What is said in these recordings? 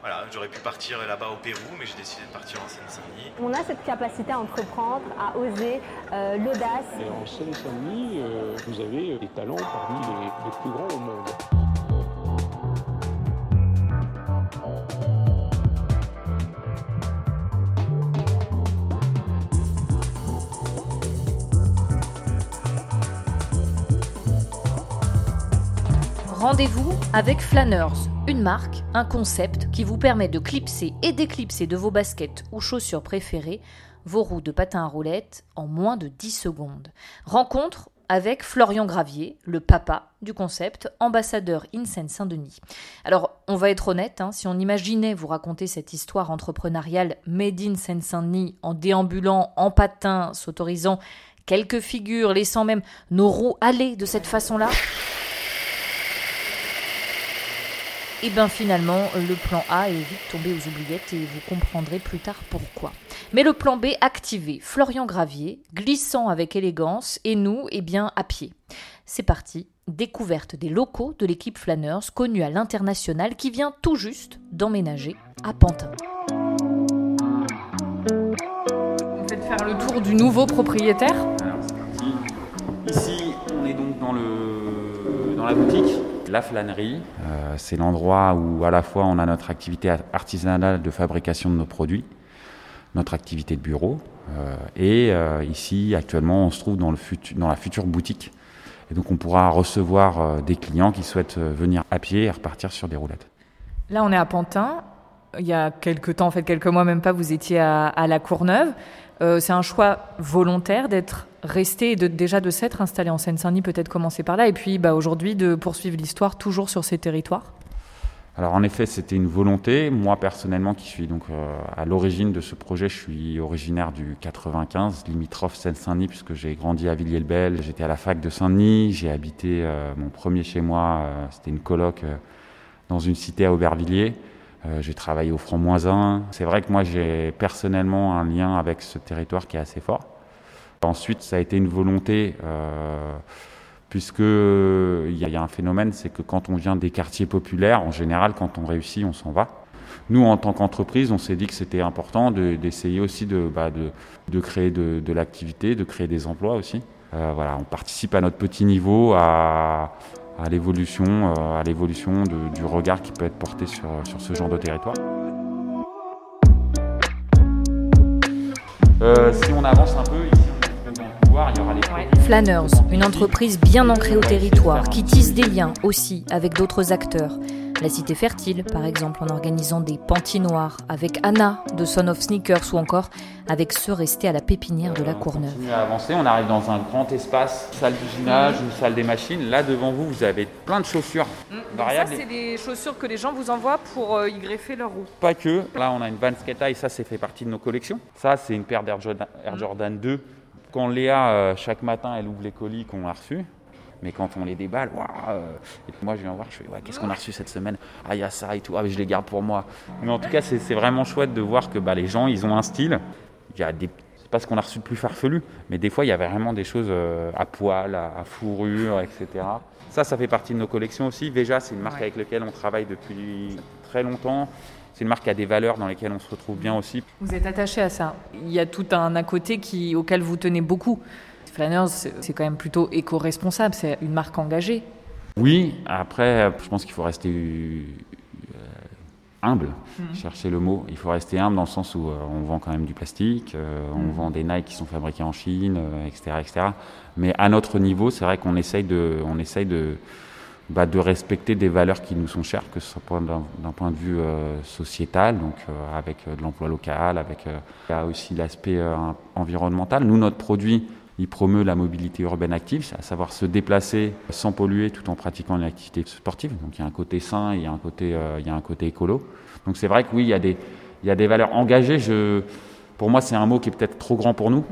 Voilà, j'aurais pu partir là-bas au Pérou, mais j'ai décidé de partir en Seine-Saint-Denis. On a cette capacité à entreprendre, à oser, euh, l'audace. Et en Seine-Saint-Denis, euh, vous avez des talents parmi les, les plus grands au monde. Rendez-vous avec Flanners, une marque, un concept qui vous permet de clipser et déclipser de vos baskets ou chaussures préférées vos roues de patin à roulettes en moins de 10 secondes. Rencontre avec Florian Gravier, le papa du concept, ambassadeur InSen Saint-Denis. Alors, on va être honnête, hein, si on imaginait vous raconter cette histoire entrepreneuriale made in Seine-Saint-Denis en déambulant, en patin, s'autorisant quelques figures, laissant même nos roues aller de cette façon-là, Et bien finalement, le plan A est vite tombé aux oubliettes et vous comprendrez plus tard pourquoi. Mais le plan B activé, Florian Gravier, glissant avec élégance, et nous, eh bien, à pied. C'est parti, découverte des locaux de l'équipe Flanners, connue à l'international, qui vient tout juste d'emménager à Pantin. Vous faites faire le tour du nouveau propriétaire Alors c'est parti. Ici, on est donc dans, le, dans la boutique. La flânerie, euh, c'est l'endroit où à la fois on a notre activité artisanale de fabrication de nos produits, notre activité de bureau, euh, et euh, ici actuellement on se trouve dans, le dans la future boutique. Et donc on pourra recevoir euh, des clients qui souhaitent euh, venir à pied et repartir sur des roulettes. Là, on est à Pantin. Il y a quelques temps, en fait quelques mois même pas, vous étiez à, La Courneuve. Euh, c'est un choix volontaire d'être resté et déjà de s'être installé en Seine-Saint-Denis, peut-être commencer par là, et puis bah, aujourd'hui de poursuivre l'histoire toujours sur ces territoires. Alors en effet, c'était une volonté. Moi personnellement, qui suis donc euh, à l'origine de ce projet, je suis originaire du 95, limitrophe Seine-Saint-Denis, puisque j'ai grandi à Villiers-le-Bel. J'étais à la fac de Saint-Denis. J'ai habité euh, mon premier chez moi. c'était une coloc dans une cité à Aubervilliers. Euh, j'ai travaillé au Franc-Moisin. C'est vrai que moi, j'ai personnellement un lien avec ce territoire qui est assez fort. Ensuite, ça a été une volonté. Euh, puisque il y, a- un phénomène, c'est que quand on vient des quartiers populaires, en général, quand on réussit, on s'en va. Nous, en tant qu'entreprise, on s'est dit que c'était important de- d'essayer aussi de, bah, de, de créer de, de l'activité, de créer des emplois aussi. Euh, voilà, on participe à notre petit niveau à, à l'évolution, euh, à l'évolution de- du regard qui peut être porté sur, sur ce genre de territoire. Euh, si on avance un peu, ici on est dans le couloir, il y aura les produits. Flanners, une entreprise bien ancrée au territoire, qui tisse des liens aussi avec d'autres acteurs. La Cité Fertile, par exemple, en organisant des pantinoires avec Anna de Son of Sneakers ou encore avec ceux restés à la pépinière de la On Courneuve. continue à avancer, on arrive dans un grand espace, salle d'usinage, une salle des machines. Là devant vous, vous avez plein de chaussures Ça, variables. c'est des chaussures que les gens vous envoient pour euh, y greffer leur roue. Pas que. Là, on a une Vans Skate ça, c'est fait partie de nos collections. Ça, c'est une paire d'Air Jordan, Air Jordan 2. Quand Léa, euh, chaque matin, elle ouvre les colis qu'on a reçus. Mais quand on les déballe, waouh euh, Et puis moi, je viens voir, je fais, ouais, qu'est-ce qu'on a reçu cette semaine? Ah, il y a ça et tout. Ah, mais je les garde pour moi. Mais en tout cas, c'est vraiment chouette de voir que bah, les gens, ils ont un style. Il y a des. Pas ce qu'on a reçu de plus farfelu, mais des fois, il y avait vraiment des choses euh, à poil, à, à fourrure, etc. Ça, ça fait partie de nos collections aussi. Veja, c'est une marque Ouais. avec laquelle on travaille depuis très longtemps. C'est une marque qui a des valeurs dans lesquelles on se retrouve bien aussi. Vous êtes attaché à ça. Il y a tout un à côté qui, auquel vous tenez beaucoup. Flanners, c'est quand même plutôt éco-responsable, c'est une marque engagée. Oui, après, je pense qu'il faut rester euh, humble, chercher le mot. Il faut rester humble dans le sens où euh, on vend quand même du plastique, euh, on vend des Nike qui sont fabriqués en Chine, euh, etc., etc. Mais à notre niveau, c'est vrai qu'on essaye de, on essaye de, bah, de respecter des valeurs qui nous sont chères, que ce soit point d'un point de vue sociétal, donc avec de l'emploi local, avec il y a aussi l'aspect environnemental. Nous, notre produit, il promeut la mobilité urbaine active, à savoir se déplacer sans polluer tout en pratiquant une activité sportive. Donc il y a un côté sain, il y a un côté, euh, il y a un côté écolo. Donc c'est vrai que oui, il y a des, il y a des valeurs engagées. Je, pour moi, c'est un mot qui est peut-être trop grand pour nous,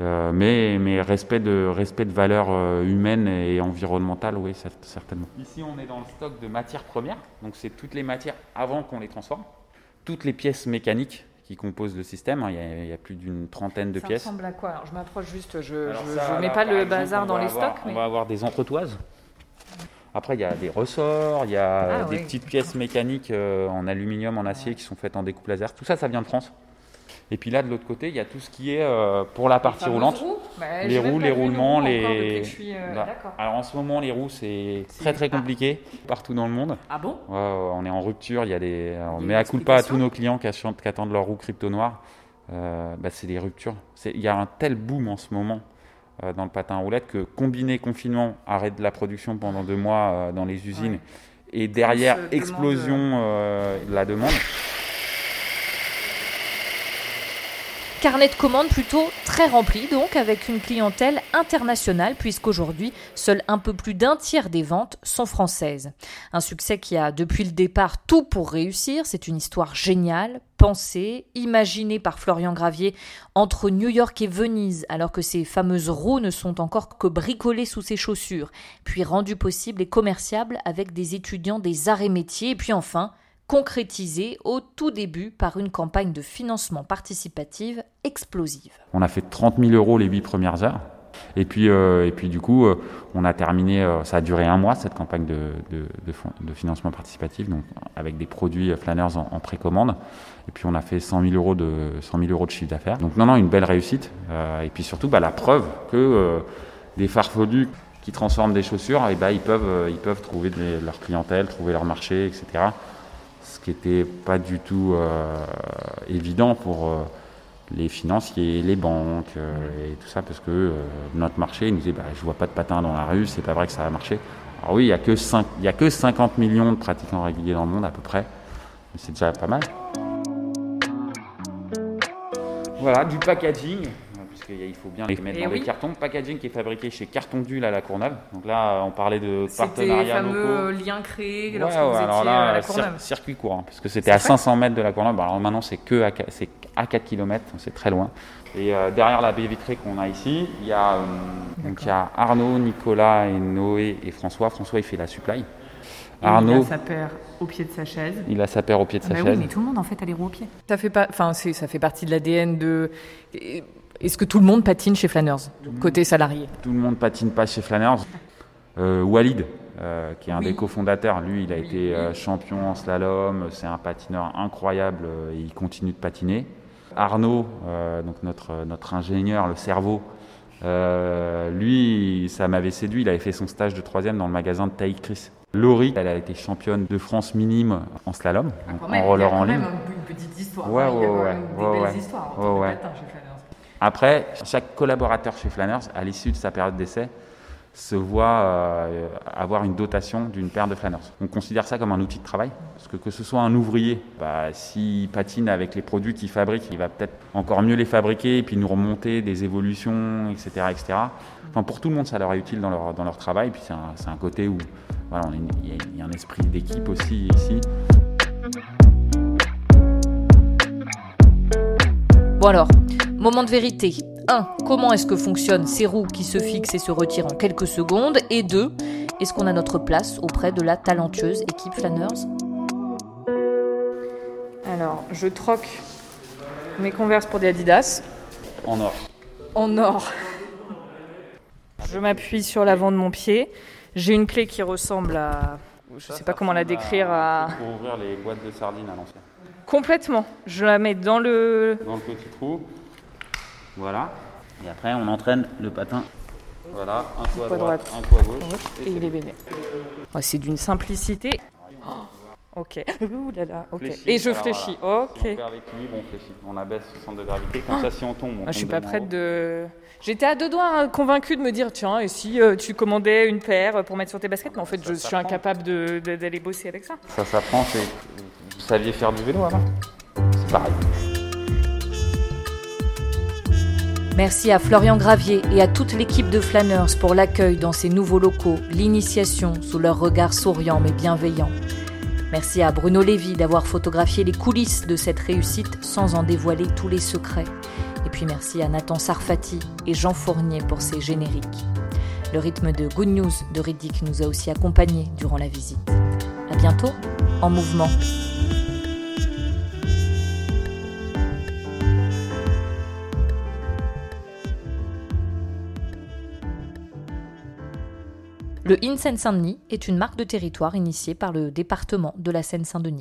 Euh, mais, mais respect de, respect de valeurs euh, humaines et environnementales, oui, cer- certainement. Ici, on est dans le stock de matières premières, donc c'est toutes les matières avant qu'on les transforme, toutes les pièces mécaniques qui composent le système. hein, Il y a, il y a plus d'une trentaine de ça pièces. ressemble à quoi Alors, Je m'approche juste, je ça, je mets pas le exemple, bazar on dans les avoir- stocks. On va avoir des entretoises. Après, il y a des ressorts, il y a Ah, des petites pièces mécaniques euh, en aluminium, en acier qui sont faites en découpe laser. Tout ça, ça vient de France. Et puis là, de l'autre côté, il y a tout ce qui est euh, pour la partie roulante. Bah, Les roues, les roulements, les. euh, Bah, alors en ce moment, les roues, c'est très très compliqué partout dans le monde. Ah bon? Ouais, ouais, on est en rupture. Il y a des. On met à coup de pas à tous nos clients qui attendent, leur roue crypto noire. Euh, bah, c'est des ruptures. Il y a un tel boom en ce moment euh, dans le patin à roulette que combiné confinement, arrêt de la production pendant deux mois dans les usines Ouais. et derrière explosion de la demande. Carnet de commandes plutôt très rempli, donc avec une clientèle internationale, puisqu'aujourd'hui, seul un peu plus d'un tiers des ventes sont françaises. Un succès qui a depuis le départ tout pour réussir, c'est une histoire géniale, pensée, imaginée par Florian Gravier entre New York et Venise, alors que ces fameuses roues ne sont encore que bricolées sous ses chaussures, puis rendues possibles et commerciables avec des étudiants des arts et métiers, et puis enfin, concrétisé au tout début par une campagne de financement participative explosive. On a fait 30 000 euros les huit premières heures. Et puis, euh, et puis du coup, euh, on a terminé, euh, ça a duré un mois cette campagne de, de, financement participatif, donc avec des produits Flanners en, précommande. Et puis on a fait 100 000 euros de, 100 000 euros de chiffre d'affaires. Donc non, non, une belle réussite. Et puis surtout, bah, la preuve que des farfelus qui transforment des chaussures, et bah, ils, peuvent, ils peuvent trouver leur clientèle, trouver leur marché, etc. Ce qui n'était pas du tout euh, évident pour... euh, les financiers, les banques euh, et tout ça, parce que notre marché nous dit bah, je vois pas de patin dans la rue, c'est pas vrai que ça va marcher. Alors oui, il y a que a que 50 millions de pratiquants réguliers dans le monde à peu près, mais c'est déjà pas mal. Voilà, du packaging, puisqu'il faut bien les mettre dans oui. des cartons. Packaging qui est fabriqué chez Carton Dul à la Courneuve. Donc là, on parlait de C'était fameux locaux. euh, liens créés Ouais, lorsque ouais, vous étiez alors à là, la cir- Courneuve. circuit court, hein, parce que c'était à vrai 500 mètres de la Courneuve. Alors maintenant, c'est que à, à 4 km, c'est très loin. Et euh, derrière la baie vitrée qu'on a ici, il y a, euh, donc il y a Arnaud, Nicolas et Noé et François. François, il fait la supply. Il a Arnaud, sa paire au pied de sa chaise. il a sa paire au pied de sa Ah bah chaise. oui, mais tout le monde en fait a les roues au pied. Ça fait pas, enfin c'est- ça fait partie de l'ADN de. Est-ce que tout le monde patine chez Flanners côté salarié Tout le monde patine pas chez Flanners. Euh, Walid, euh, qui est un Oui. des cofondateurs, lui, il a Oui, été euh, champion en slalom. C'est un patineur incroyable et il continue de patiner. Arnaud, donc notre, notre ingénieur, le cerveau, lui, ça m'avait séduit. Il avait fait son stage de troisième dans le magasin de Taïk Chris. Laurie, elle a été championne de France minime en slalom, Ah, en roller en ligne. une petite histoire. Ouais, ouais, ouais, ouais, ouais. histoires Ouais, ouais. Après, chaque collaborateur chez Flanners, à l'issue de sa période d'essai, se voit euh, avoir une dotation d'une paire de Flanners. On considère ça comme un outil de travail, parce que que ce soit un ouvrier, bah, s'il patine avec les produits qu'il fabrique, il va peut-être encore mieux les fabriquer et puis nous remonter des évolutions, etc. etc. Enfin, pour tout le monde, ça leur est utile dans leur, dans leur travail. Puis c'est un, un côté où voilà, il y, y a un esprit d'équipe aussi ici. Bon alors, moment de vérité. 1. Comment est-ce que fonctionnent ces roues qui se fixent et se retirent en quelques secondes? Et 2. Est-ce qu'on a notre place auprès de la talentueuse équipe Flanners? Alors, je troque mes Converse pour des Adidas En or. en or. Je m'appuie sur l'avant de mon pied. J'ai une clé qui ressemble à. Je sais pas comment la décrire à. Pour ouvrir les boîtes de sardines à l'ancienne. Complètement. Je la mets dans le. dans le petit trou. Voilà. Et après, on entraîne le patin. Voilà, un coup à droite, droite. un coup à gauche. Et il est. Ouais, c'est d'une simplicité. Oh, ok. Ouh là là. Ok. Fléchis. Et je Alors, fléchis. voilà. Ok. On fait avec lui, on fléchit. On abaisse le centre de gravité. Comme ça, si on tombe, on Ah, je suis tombe pas prête de. J'étais à deux doigts hein, convaincue de me dire tiens, et si euh, tu commandais une paire pour mettre sur tes baskets? Mais en fait, je suis incapable de- de- d'aller bosser avec ça. Ça s'apprend. Vous saviez faire du vélo avant? C'est pareil. Merci à Florian Gravier et à toute l'équipe de Flanners pour l'accueil dans ces nouveaux locaux, l'initiation sous leur regard souriant mais bienveillant. Merci à Bruno Lévy d'avoir photographié les coulisses de cette réussite sans en dévoiler tous les secrets. Et puis merci à Nathan Sarfati et Jean Fournier pour ces génériques. Le rythme de Good News de Riddick nous a aussi accompagnés durant la visite. À bientôt en mouvement. Le IN Seine-Saint-Denis est une marque de territoire initiée par le département de la Seine-Saint-Denis.